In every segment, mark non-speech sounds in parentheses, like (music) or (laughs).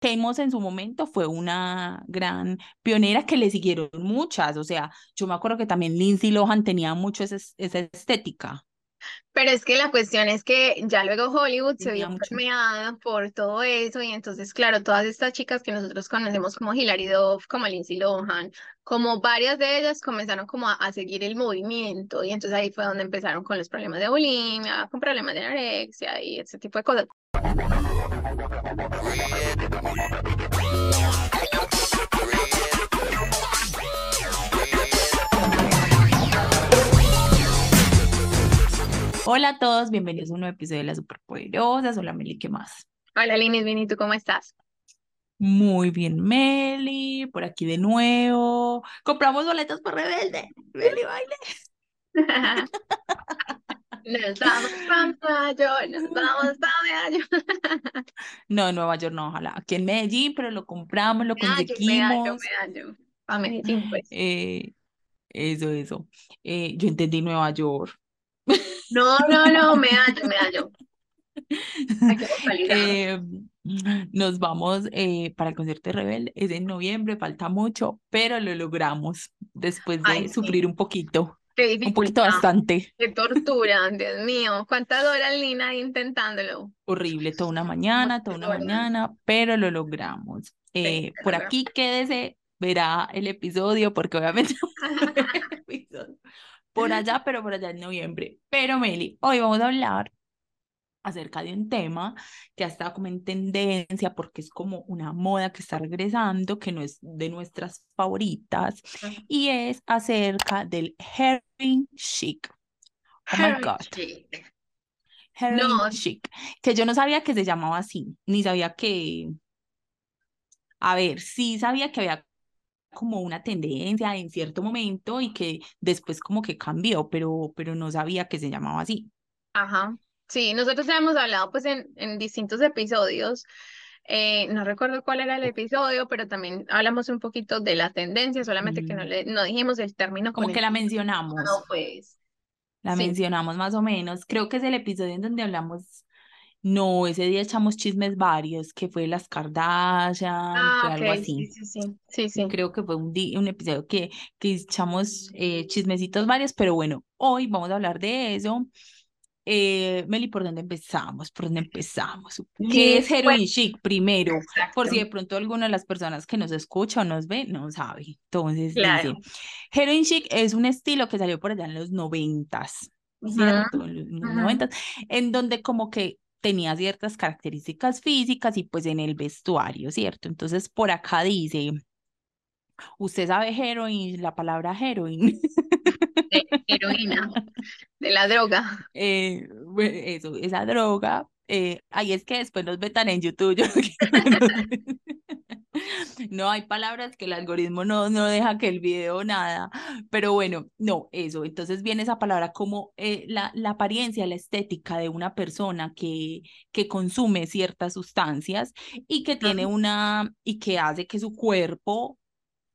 Kate Moss en su momento fue una gran pionera que le siguieron muchas, o sea, yo me acuerdo que también Lindsay Lohan tenía mucho esa, esa estética. Pero es que la cuestión es que ya luego Hollywood se vio permeada por todo eso y entonces, claro, todas estas chicas que nosotros conocemos como Hilary Duff, como Lindsay Lohan, como varias de ellas comenzaron como a, seguir el movimiento y entonces ahí fue donde empezaron con los problemas de bulimia, con problemas de anorexia y ese tipo de cosas. Hola a todos, bienvenidos a un nuevo episodio de La Superpoderosa. Hola Meli, ¿qué más? Hola Linis, bien, ¿y tú cómo estás? Muy bien, Meli, por aquí de nuevo. Compramos boletos para Rebelde. Meli, baile. (laughs) nos vamos para Nueva York, nos vamos para Nueva York. no, Nueva York no, ojalá. Aquí en Medellín, pero lo compramos, lo conseguimos. Medallo, A Medellín, pues. Eh, eso, eso. Eh, yo entendí Nueva York. No, no, no, me hallo, me hallo. (laughs) Eh, nos vamos eh, para el concierto de Rebel, es en noviembre, falta mucho, pero lo logramos después de sufrir un poquito. Un poquito bastante. Qué tortura, Dios mío. ¿Cuántas horas, Lina, intentándolo? Horrible, toda una mañana, toda una mañana, pero lo logramos. Eh, por aquí quédese, verá el episodio, porque obviamente por allá, pero por allá en noviembre. Pero Meli, hoy vamos a hablar acerca de un tema que ha estado como en tendencia porque es como una moda que está regresando, que no es de nuestras favoritas, y es acerca del heroin chic. Oh my God. Heroin chic. Que yo no sabía que se llamaba así, ni sabía que... A ver, sí sabía que había como una tendencia en cierto momento y que después como que cambió, pero, pero no sabía que se llamaba así. Ajá, sí, nosotros hemos hablado pues en, en distintos episodios, eh, no recuerdo cuál era el episodio, pero también hablamos un poquito de la tendencia, solamente que no, le, no dijimos el término. Como que la mencionamos. No, pues. La mencionamos más o menos. Creo que es el episodio en donde hablamos no, ese día echamos chismes varios, que fue las Kardashian, ah, fue algo así. Sí, sí, sí, sí, Creo que fue un, un episodio que, que echamos eh, chismecitos varios, pero bueno, hoy vamos a hablar de eso. Eh, Meli, ¿por dónde empezamos? ¿Por dónde empezamos? ¿Qué es Heroin Chic primero? Por si de pronto alguna de las personas que nos escucha o nos ve no sabe. Entonces, claro. dice, Heroin Chic es un estilo que salió por allá en los noventas, ¿cierto? En los noventas, en donde como que tenía ciertas características físicas y pues en el vestuario, ¿cierto? Entonces por acá dice, usted sabe heroin, la palabra heroin. De (laughs) heroína, de la droga. Eh, eso, esa droga. Eh, ahí es que después nos vetan en YouTube. Yo (laughs) no hay palabras que el algoritmo no, no deja que el video nada, pero bueno, no, eso, entonces viene esa palabra como eh, la, la apariencia, la estética de una persona que, que consume ciertas sustancias y que tiene una, y que hace que su cuerpo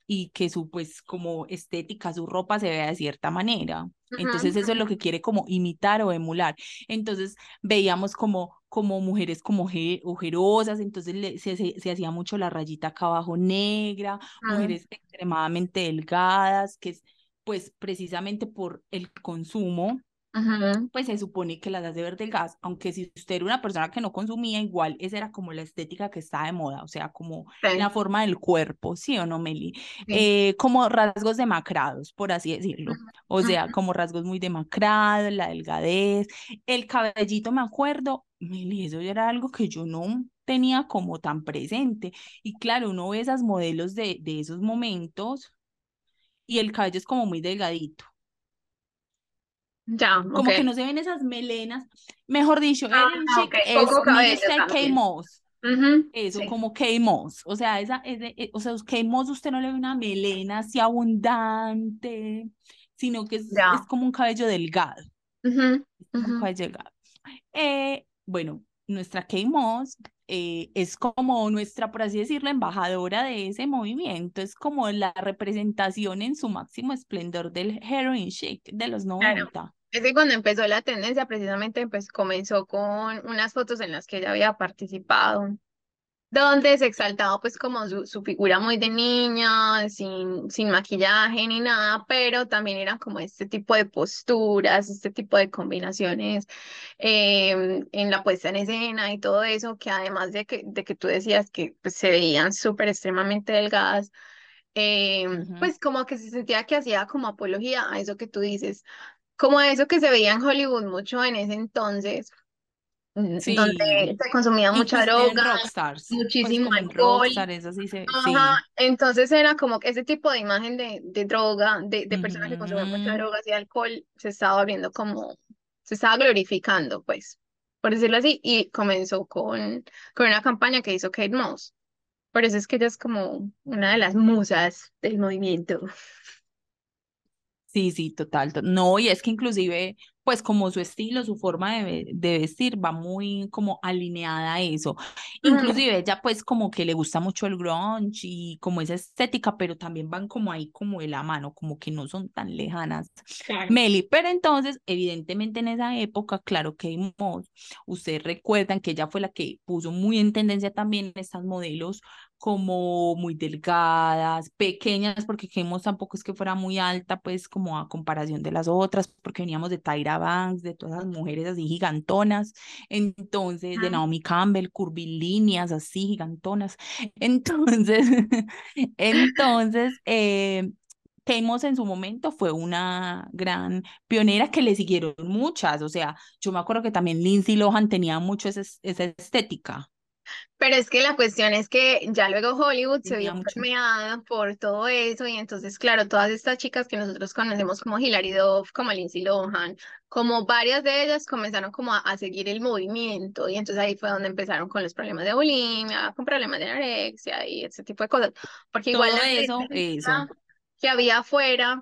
y que su, pues, como estética, su ropa se vea de cierta manera. Entonces eso es lo que quiere como imitar o emular. Entonces veíamos como, como mujeres como ojerosas, entonces se, se, hacía mucho la rayita acá abajo negra, mujeres extremadamente delgadas, que es pues precisamente por el consumo pues se supone que las hace ver gas aunque si usted era una persona que no consumía, igual esa era como la estética que estaba de moda, o sea, como la forma del cuerpo, ¿sí o no, Meli? Eh, como rasgos demacrados, por así decirlo, o sea, como rasgos muy demacrados, la delgadez, el cabellito, me acuerdo, Meli, eso era algo que yo no tenía como tan presente, y claro, uno ve esas modelos de, de esos momentos y el cabello es como muy delgadito. Ya, como que no se ven esas melenas. Mejor dicho, ah, chic es Poco K Moss. Eso, como K Moss. O sea, esa, eh, o sea, K Moss usted no le ve una melena así abundante, sino que es, es como un cabello delgado. Un cabello delgado. Eh, bueno, nuestra K Moss eh, es como nuestra, por así decirlo, embajadora de ese movimiento, es como la representación en su máximo esplendor del heroin chic de los 90. Es que cuando empezó la tendencia, precisamente pues comenzó con unas fotos en las que ella había participado donde se exaltaba pues como su, su figura muy de niña, sin, sin maquillaje ni nada, pero también eran como este tipo de posturas, este tipo de combinaciones em, en la puesta en escena y todo eso, que además de que, de que tú decías que pues, se veían súper extremadamente delgadas, em, pues como que se sentía que hacía como apología a eso que tú dices, como eso que se veía en Hollywood mucho en ese entonces donde se consumía mucha droga, rockstars, pues, muchísimo alcohol. eso sí se, Ajá, entonces era como que ese tipo de imagen de, de droga, de, de personas que consumían mucha droga y alcohol, se estaba viendo como, se estaba glorificando, pues, por decirlo así, y comenzó con, con una campaña que hizo Kate Moss. Por eso es que ella es como una de las musas del movimiento. Sí, sí, total. No, y es que inclusive pues como su estilo, su forma de, vestir va muy como alineada a eso. Inclusive ella pues como que le gusta mucho el grunge y como esa estética, pero también van como ahí como de la mano, como que no son tan lejanas. Meli, pero entonces evidentemente en esa época, claro que ustedes recuerdan que ella fue la que puso muy en tendencia también estas modelos como muy delgadas, pequeñas, porque Kemos tampoco es que fuera muy alta, pues como a comparación de las otras, porque veníamos de Tyra Banks, de todas las mujeres así gigantonas, entonces de Naomi Campbell, curvilíneas así gigantonas, (laughs) entonces, (laughs) entonces, eh, en su momento fue una gran pionera que le siguieron muchas, o sea, yo me acuerdo que también Lindsay Lohan tenía mucho esa estética. Pero es que la cuestión es que ya luego Hollywood se vio permeada por todo eso y entonces, claro, todas estas chicas que nosotros conocemos como Hilary Duff, como Lindsay Lohan, como varias de ellas comenzaron como a, seguir el movimiento y entonces ahí fue donde empezaron con los problemas de bulimia, con problemas de anorexia y ese tipo de cosas. Porque igual eso, eso que había afuera,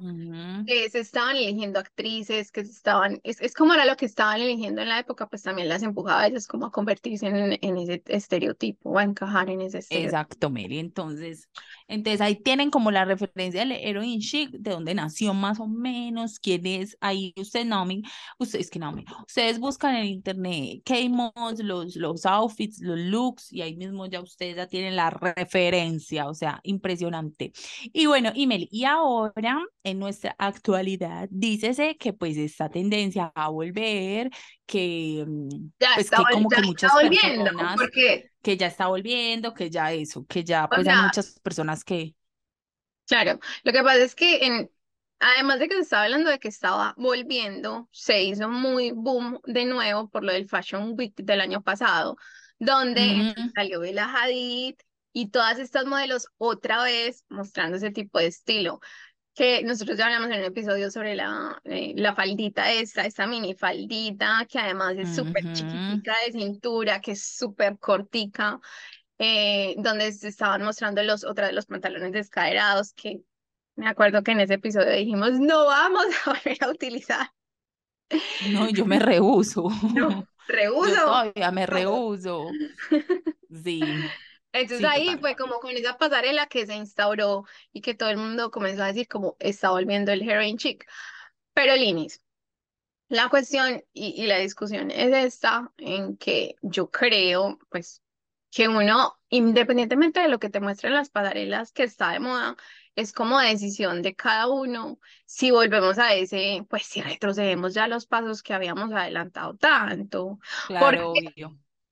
que se estaban eligiendo actrices, que se estaban, es, es como era lo que estaban eligiendo en la época, pues también las empujaba a ellas como a convertirse en, en ese estereotipo o a encajar en ese estereotipo. Exacto, Mary. Entonces, entonces ahí tienen como la referencia del heroin chic, de dónde nació más o menos, quién es, ahí usted Naomi, ustedes que Naomi, ustedes buscan en internet K-Mods, los, los outfits, los looks, y ahí mismo ya ustedes ya tienen la referencia, o sea, impresionante. Y bueno, y Meli, y ahora, en nuestra actualidad, dícese que pues esta tendencia a volver, que, mm, pues, que como que muchas personas, porque... que ya está volviendo, que ya eso, que ya pues hay muchas personas que... Claro, lo que pasa es que en, además de que se estaba hablando de que estaba volviendo, se hizo muy boom de nuevo por lo del Fashion Week del año pasado, donde salió Bella Hadid, y todas estas modelos otra vez mostrando ese tipo de estilo que nosotros ya hablamos en un episodio sobre la, eh, la faldita esta, esta mini faldita, que además es súper chiquitica de cintura, que es súper cortica, eh, donde se estaban mostrando los, otra de los pantalones descaderados, que me acuerdo que en ese episodio dijimos, no vamos a volver a utilizar. No, yo me (laughs) rehuso. No, rehuso. Yo todavía me rehuso. (laughs) Sí. Entonces ahí fue como con esa pasarela que se instauró y que todo el mundo comenzó a decir como está volviendo el heroin chic. Pero Linis, la cuestión y, y la discusión es esta en que yo creo pues que uno, independientemente de lo que te muestren las pasarelas que está de moda, es como decisión de cada uno si volvemos a ese, pues si retrocedemos ya los pasos que habíamos adelantado tanto. Claro,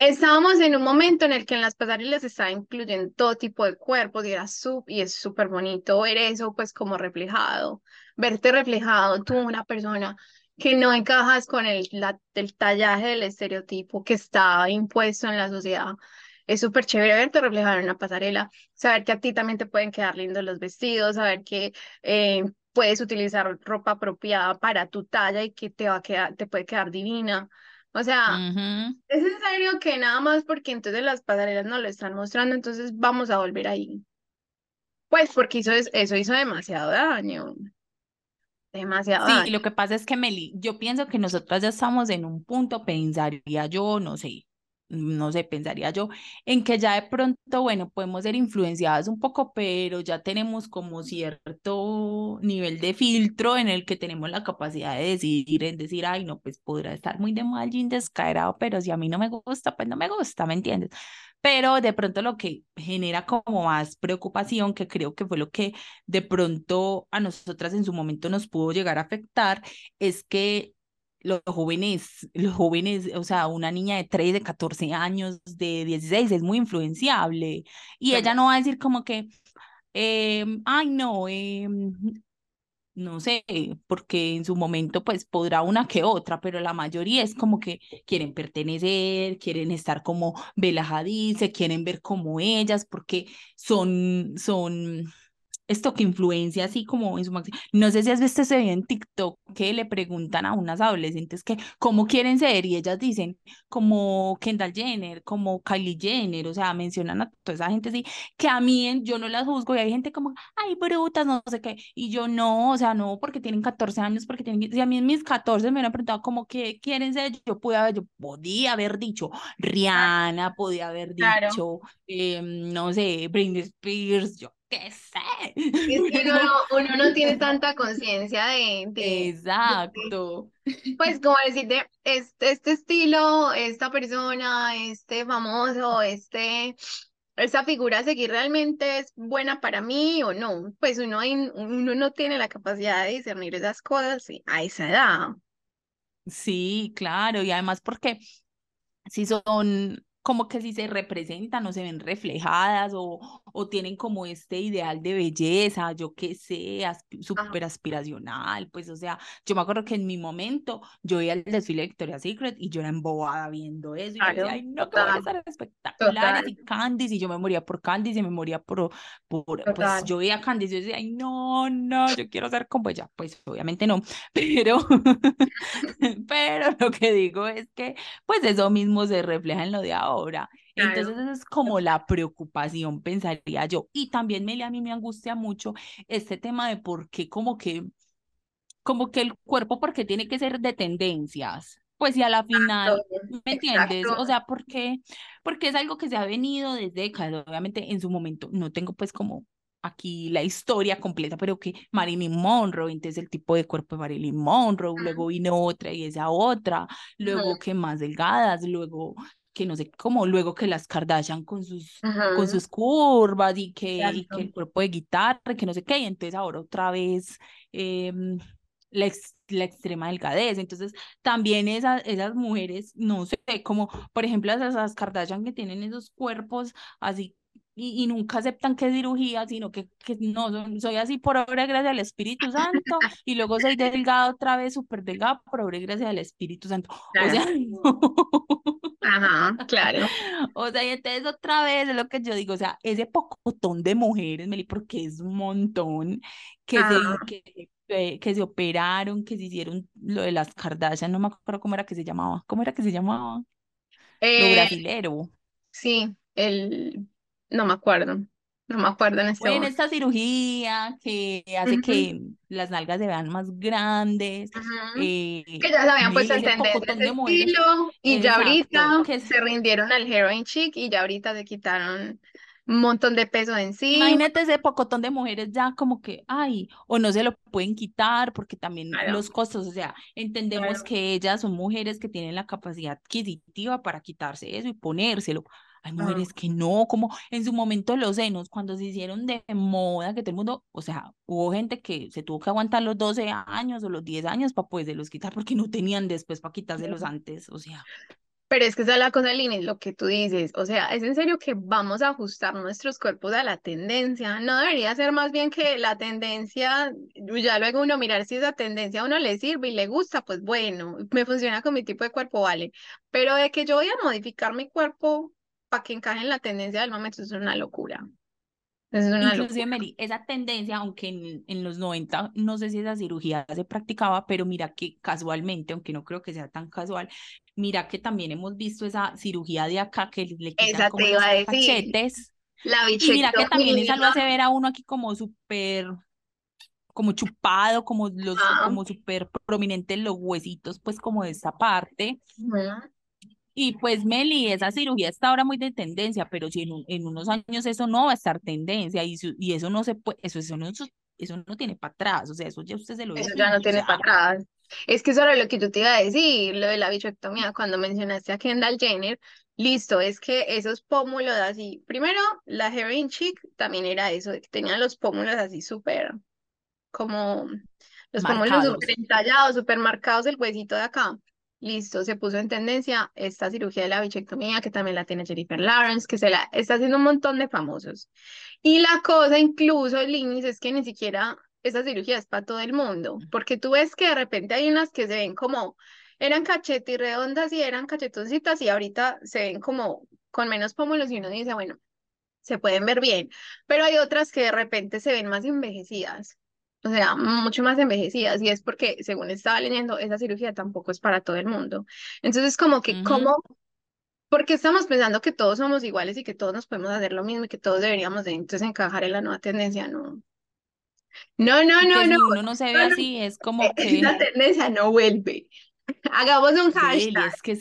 Estábamos en un momento en el que en las pasarelas se estaba incluyendo todo tipo de cuerpos y era sub y es súper bonito ver eso pues como reflejado, verte reflejado tú una persona que no encajas con el, la, tallaje del estereotipo que está impuesto en la sociedad. Es súper chévere verte reflejado en una pasarela, saber que a ti también te pueden quedar lindos los vestidos, saber que eh, puedes utilizar ropa apropiada para tu talla y que te va a quedar, te puede quedar divina. O sea, es en serio que nada más porque entonces las pasarelas no lo están mostrando, entonces vamos a volver ahí. Pues porque hizo eso hizo demasiado daño. Demasiado sí, lo que pasa es que Meli, yo pienso que nosotras ya estamos en un punto, pensaría yo, no sé, no sé, pensaría yo, en que ya de pronto, bueno, podemos ser influenciadas un poco, pero ya tenemos como cierto nivel de filtro en el que tenemos la capacidad de decidir, en decir, ay, no, pues podrá estar muy de mal y descaerado, pero si a mí no me gusta, pues no me gusta, ¿me entiendes? Pero de pronto lo que genera como más preocupación, que creo que fue lo que de pronto a nosotras en su momento nos pudo llegar a afectar, es que los jóvenes, los jóvenes, o sea, una niña de 13, de 14 años, de 16, es muy influenciable. Y ella no va a decir como que, em, ay, no, eh, no sé, porque en su momento pues podrá una que otra, pero la mayoría es como que quieren pertenecer, quieren estar como Bella se quieren ver como ellas, porque son, son, esto que influencia así como en su máximo. No sé si has visto ese video en TikTok que le preguntan a unas adolescentes que cómo quieren ser y ellas dicen como Kendall Jenner, como Kylie Jenner, o sea, mencionan a toda esa gente así, que a mí yo no las juzgo y hay gente como, ay, brutas, no sé qué, y yo no, o sea, no, porque tienen 14 años, porque tienen, si a mí en mis 14 me hubieran preguntado como que quieren ser, yo pude haber, yo podía haber dicho Rihanna, podía haber dicho, em, no sé, Britney Spears, yo qué sé. uno, no, tiene tanta conciencia de, Exacto. pues como decirte, este, este estilo, esta persona, este famoso, este, esta figura a seguir realmente es buena para mí o no. Pues uno, uno no tiene la capacidad de discernir esas cosas a esa edad. Sí, claro, y además porque si son como que si se representan o se ven reflejadas o, o tienen como este ideal de belleza, yo qué sé, súper aspiracional, pues o sea, yo me acuerdo que en mi momento yo iba al desfile de Victoria's Secret y yo era embobada viendo eso y yo decía, ay no, que voy a estar espectaculares y Candice y yo me moría por Candice y me moría por, por pues yo veía a Candice y yo decía, ay no, no, yo quiero ser como ella, pues obviamente no, (laughs) pero, (laughs) pero lo que digo es que pues eso mismo se refleja en lo de ahora ahora. Entonces, es como la preocupación, pensaría yo. Y también me, a mí me angustia mucho este tema de por qué como que, como que el cuerpo, porque tiene que ser de tendencias. Pues y a la final, ¿me entiendes? O sea, porque, porque es algo que se ha venido desde décadas, obviamente en su momento, no tengo pues como aquí la historia completa, pero que Marilyn Monroe, entonces el tipo de cuerpo de Marilyn Monroe, luego vino otra y esa otra, luego que más delgadas, luego que no sé cómo, luego que las Kardashian con sus, con sus curvas y que, que, el cuerpo de guitarra, que no sé qué, y entonces ahora otra vez em, la, la, extrema delgadez. Entonces, también esas, esas mujeres, no sé, como por ejemplo esas, Kardashian que tienen esos cuerpos así y, y, nunca aceptan que es cirugía, sino que, que no, soy así por obra y gracia del Espíritu Santo, (laughs) y luego soy delgada otra vez, súper delgada por obra y gracia del Espíritu Santo. O sea, (laughs) Ajá, claro. O sea, y entonces otra vez es lo que yo digo, o sea, ese pocotón de mujeres, Meli, porque es un montón que se, que, que, se operaron, que se hicieron lo de las Kardashian, no me acuerdo cómo era que se llamaba, ¿cómo era que se llamaba? lo eh, brasilero. Sí, el, no me acuerdo. No me acuerdo en este Bueno, esta cirugía que hace que las nalgas se vean más grandes. eh, que ya se habían puesto en tendencia estilo y ya ahorita se rindieron al heroin chic y ya ahorita se quitaron un montón de peso en sí. Imagínate ese pocotón de mujeres ya como que, ay, o no se lo pueden quitar porque también los costos, o sea, entendemos que ellas son mujeres que tienen la capacidad adquisitiva para quitarse eso y ponérselo hay mujeres que no, como en su momento los senos, cuando se hicieron de moda, que todo el mundo, o sea, hubo gente que se tuvo que aguantar los 12 años o los 10 años para los quitar porque no tenían después para quitárselos antes, o sea. Pero es que esa es la cosa, Lini, lo que tú dices. O sea, es en serio que vamos a ajustar nuestros cuerpos a la tendencia. No debería ser más bien que la tendencia, ya luego uno mirar si esa tendencia a uno le sirve y le gusta, pues bueno, me funciona con mi tipo de cuerpo, vale. Pero de que yo voy a modificar mi cuerpo para que encaje en la tendencia del momento es una locura. Es una Inclusive, Mary, esa tendencia, aunque en, en, los 90, no sé si esa cirugía se practicaba, pero mira que casualmente, aunque no creo que sea tan casual, mira que también hemos visto esa cirugía de acá que le quitan como los cachetes. La y mira que también esa lo hace ver a uno aquí como súper como chupado, como los, como súper prominentes los huesitos, pues como de esa parte. Y pues Meli, esa cirugía está ahora muy de tendencia, pero si en, en unos años eso no va a estar tendencia y, y eso no se puede, eso, eso, no, eso, no tiene para atrás, o sea, eso ya usted se lo Eso ya no tiene para atrás. Es que eso era lo que yo te iba a decir, lo de la bichectomía, cuando mencionaste a Kendall Jenner, listo, es que esos pómulos así, primero, la heroin chic también era eso, que tenían los pómulos así súper, como, los pómulos súper entallados, súper marcados, el huesito de acá. Listo, se puso en tendencia esta cirugía de la bichectomía, que también la tiene Jennifer Lawrence, que se la está haciendo un montón de famosos. Y la cosa, incluso, Linis, es que ni siquiera esa cirugía es para todo el mundo, porque tú ves que de repente hay unas que se ven como, eran cachetes redondas y eran cachetoncitas y ahorita se ven como con menos pómulos y uno dice, bueno, se pueden ver bien, pero hay otras que de repente se ven más envejecidas o sea, mucho más envejecidas, y es porque, según estaba leyendo, esa cirugía tampoco es para todo el mundo. Entonces, como que, ¿cómo? Porque estamos pensando que todos somos iguales y que todos nos podemos hacer lo mismo y que todos deberíamos de entonces encajar en la nueva tendencia, no. No, no, no, no. Si uno no se ve así, es (laughs) como que. La tendencia no vuelve. (laughs) Hagamos un hashtag. es que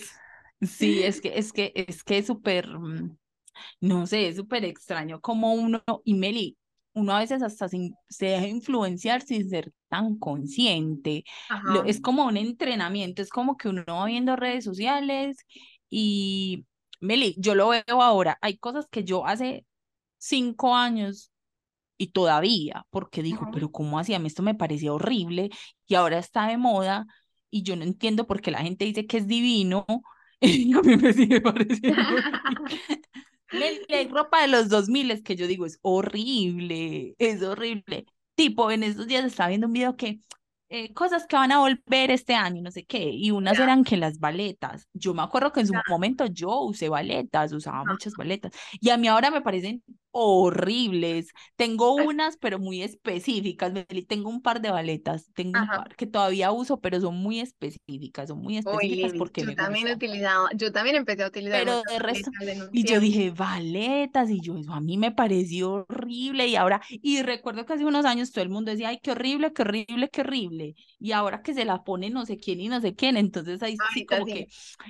sí, es que es que es que es súper, mm, no sé, es súper extraño como uno, y Meli, uno a veces hasta se deja influenciar sin ser tan consciente. es como un entrenamiento, es como que uno va viendo redes sociales y, Meli, yo lo veo ahora, hay cosas que yo hace cinco años y todavía, porque digo, pero ¿cómo hacía? Esto me parecía horrible y ahora está de moda y yo no entiendo por qué la gente dice que es divino (laughs) y a mí me sigue pareciendo (laughs) ropa de los 2000 es que yo digo, es horrible, es horrible. Tipo, en estos días estaba viendo un video que eh, cosas que van a volver este año, no sé qué, y unas eran que las baletas. Yo me acuerdo que en su momento yo usé baletas, usaba muchas baletas, y a mí ahora me parecen horribles. Tengo unas, pero muy específicas. Tengo un par de baletas, tengo un par que todavía uso, pero son muy específicas, son muy específicas porque yo también he utilizado, yo también empecé a utilizar. Pero de resto, y yo dije, baletas, y yo, eso a mí me pareció horrible, y ahora, y recuerdo que hace unos años todo el mundo decía, ay, qué horrible, qué horrible, qué horrible, y ahora que se la pone no sé quién y no sé quién, entonces ahí sí como que,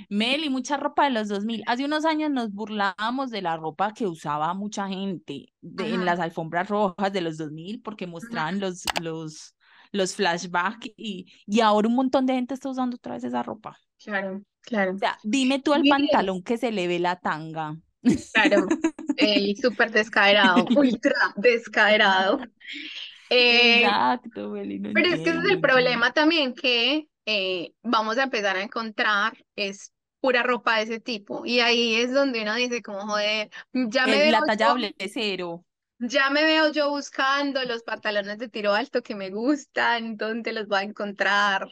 Meli, mucha ropa de los 2000. Hace unos años nos burlábamos de la ropa que usaba mucha gente en las alfombras rojas de los 2000 porque mostraban los, los, los flashbacks y, y ahora un montón de gente está usando otra vez esa ropa. Claro, claro. O sea, dime tú el pantalón que se le ve la tanga. Claro, el súper descaerado, (laughs) ultra descaerado. Eh, Exacto, Pero es que ese es el problema también que eh, vamos a empezar a encontrar es pura ropa de ese tipo. Y ahí es donde uno dice como, joder, ya me veo La cero. Ya me veo yo buscando los pantalones de tiro alto que me gustan, ¿dónde los voy a encontrar?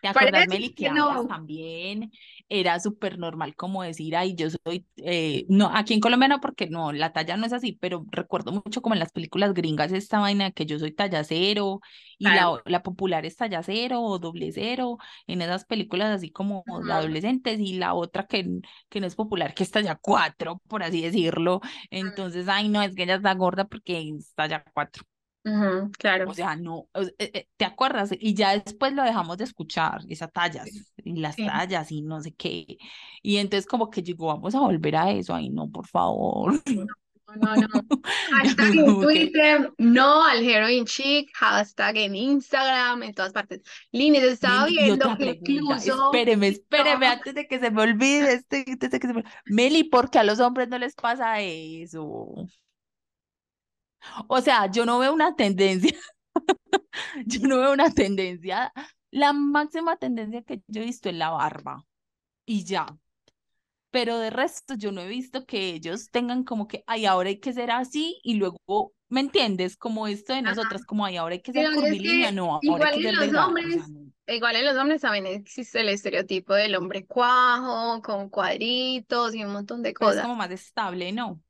¿Te acuerdas, Meli, que no. también era súper normal como decir, ay, yo soy, eh, no, aquí en Colombia no, porque no, la talla no es así, pero recuerdo mucho como en las películas gringas esta vaina que yo soy talla cero y la, la popular es talla cero o doble cero, en esas películas así como de adolescentes y la otra que, que no es popular, que es talla cuatro, por así decirlo. Entonces, ay, no, es que ella está gorda porque es talla cuatro claro. O sea, no, eh, eh, ¿te acuerdas? Y ya después lo dejamos de escuchar, esas tallas, y las tallas y no sé qué. Y entonces como que llegó, vamos a volver a eso, ay no, por favor. No, no, (laughs) Hashtag en Twitter, no al heroin chic, hashtag en Instagram, en todas partes. Línez estaba viendo que incluso. Espéreme, espéreme, antes de que se me olvide, este, antes de que se me... Meli, porque a los hombres no les pasa eso. O sea, yo no veo una tendencia, (laughs) yo no veo una tendencia, la máxima tendencia que yo he visto es la barba y ya. Pero de resto yo no he visto que ellos tengan como que, ay, ahora hay que ser así y luego, ¿me entiendes? Como esto de nosotras, como, ay, ahora hay que ser curvilínea, no, ahora hay que ser los hombres, Igual en los hombres también existe el estereotipo del hombre cuajo, con cuadritos y un montón de cosas. es como más estable, ¿no?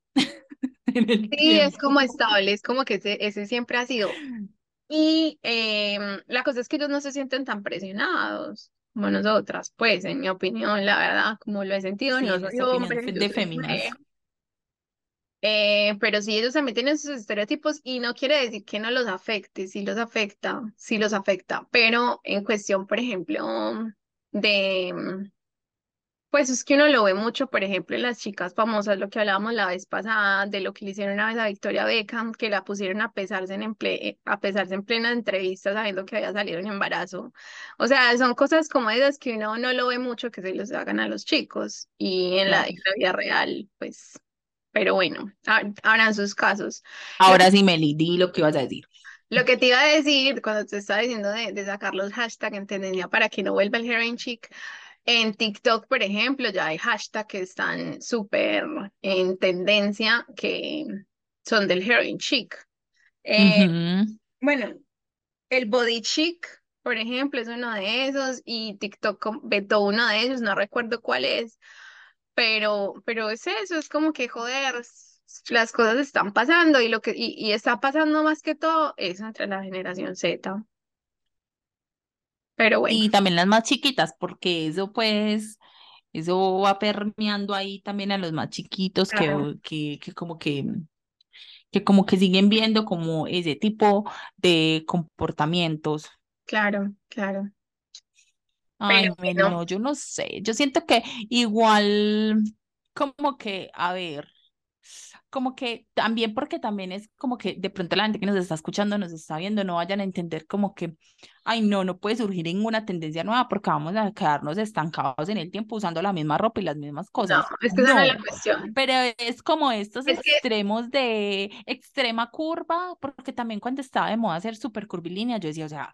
Sí, es como estable, es como que ese, ese siempre ha sido. Y em, la cosa es que ellos no se sienten tan presionados como nosotras, pues en mi opinión, la verdad, como lo he sentido, no soy hombre. De féminas. Eh, pero sí, ellos también tienen sus estereotipos y no quiere decir que no los afecte, sí los afecta, sí los afecta, pero en cuestión, por ejemplo, de, Pues es que uno lo ve mucho, por ejemplo, en las chicas famosas, lo que hablábamos la vez pasada, de lo que le hicieron una vez a Victoria Beckham, que la pusieron a pesarse en, ple a pesarse en plena entrevista sabiendo que había salido un embarazo. O sea, son cosas como esas que uno no lo ve mucho que se los hagan a los chicos y en la, vida real, pues, pero bueno, habrán sus casos. Ahora sí, Meli, di lo que ibas a decir. Lo que te iba a decir cuando te estaba diciendo de, de sacar los hashtags en tendencia para que no vuelva el heroin chic, en TikTok, por ejemplo, ya hay hashtags que están súper en tendencia que son del heroin chic. Eh, bueno, el body chic, por ejemplo, es uno de esos y TikTok vetó uno de ellos, no recuerdo cuál es, pero, pero es eso, es como que joder, las cosas están pasando y lo que y, y está pasando más que todo es entre la generación Z. Pero bueno. Y también las más chiquitas, porque eso pues, eso va permeando ahí también a los más chiquitos que, que, que como que que como que siguen viendo como ese tipo de comportamientos. Claro, claro. Ay, no, yo no sé. Yo siento que igual, como que, a ver, como que también porque también es como que de pronto la gente que nos está escuchando, nos está viendo, no vayan a entender como que, ay, no, no puede surgir ninguna tendencia nueva porque vamos a quedarnos estancados en el tiempo usando la misma ropa y las mismas cosas. No, es que no, es la cuestión. Pero es como estos extremos de extrema curva, porque también cuando estaba de moda hacer súper curvilínea, yo decía, o sea,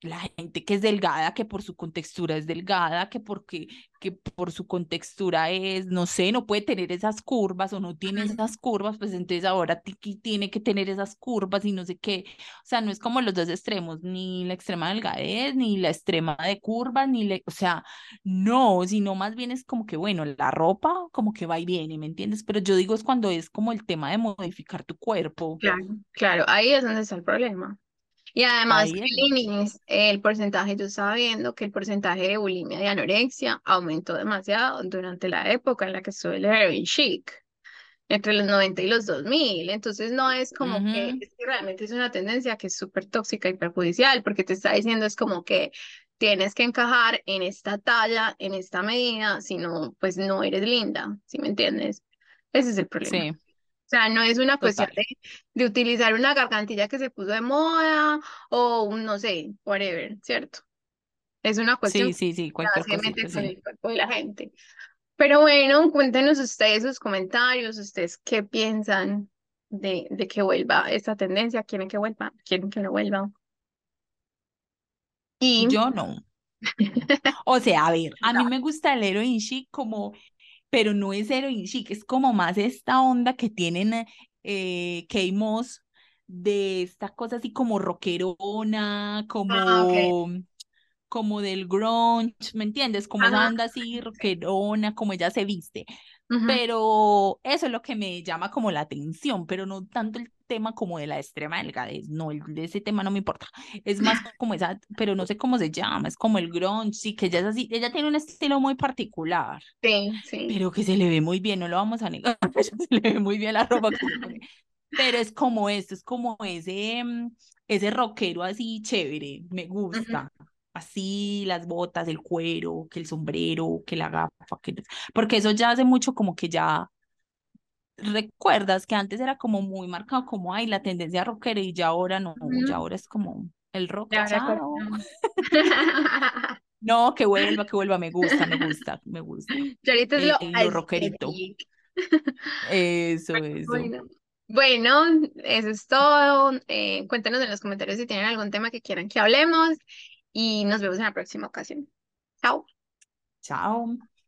la gente que es delgada, que por su contextura es delgada, que porque que por su contextura es, no sé, no puede tener esas curvas o no tiene esas curvas, pues entonces ahora tiene que tener esas curvas y no sé qué. O sea, no es como los dos extremos, ni la extrema delgadez, ni la extrema de curvas, ni le, o sea, no, sino más bien es como que, bueno, la ropa como que va y viene, ¿me entiendes? Pero yo digo es cuando es como el tema de modificar tu cuerpo. Claro, claro, ahí es donde está el problema. Y además, el porcentaje, yo estaba viendo que el porcentaje de bulimia y anorexia aumentó demasiado durante la época en la que estuvo el heroin chic, entre los 90 y los 2000. Entonces, no es como que, es que realmente es una tendencia que es súper tóxica y perjudicial, porque te está diciendo es como que tienes que encajar en esta talla, en esta medida, si no, pues no eres linda, ¿sí me entiendes? Ese es el problema. Sí. O sea, no es una cuestión de, utilizar una gargantilla que se puso de moda o un, no sé, whatever, ¿cierto? Es una cuestión sí, sí, sí, cualquier con el cuerpo de la gente. Pero bueno, cuéntenos ustedes sus comentarios, ustedes qué piensan de, de que vuelva esta tendencia, quieren que vuelva, quieren que no vuelva. Y... Yo no. (laughs) o sea, a ver, a mí me gusta el heroin chic como pero no es heroin chic, es como más esta onda que tienen eh, K-Moss de esta cosa así como rockerona, como, ah, como del grunge, ¿me entiendes? Como esa onda así rockerona, como ella se viste. Pero eso es lo que me llama como la atención, pero no tanto el tema como de la extrema delgadez, no, el, de ese tema no me importa, es más (laughs) como esa, pero no sé cómo se llama, es como el grunge, sí, que ella es así, ella tiene un estilo muy particular, sí, sí. pero que se le ve muy bien, no lo vamos a negar, (laughs) se le ve muy bien la ropa pero es como esto, es como ese, mm, ese rockero así chévere, me gusta así las botas, el cuero, que el sombrero, que la gafa, que... porque eso ya hace mucho como que ya recuerdas que antes era como muy marcado como ay la tendencia rockera y ya ahora no, ya ahora es como el rock. (laughs) no, que vuelva, que vuelva, me gusta, me gusta, me gusta. (laughs) ahorita es lo, rockerito. Eso, (laughs) eso. Bueno. eso es todo. Eh, cuéntenos en los comentarios si tienen algún tema que quieran que hablemos y nos vemos en la próxima ocasión. Chao. Chao.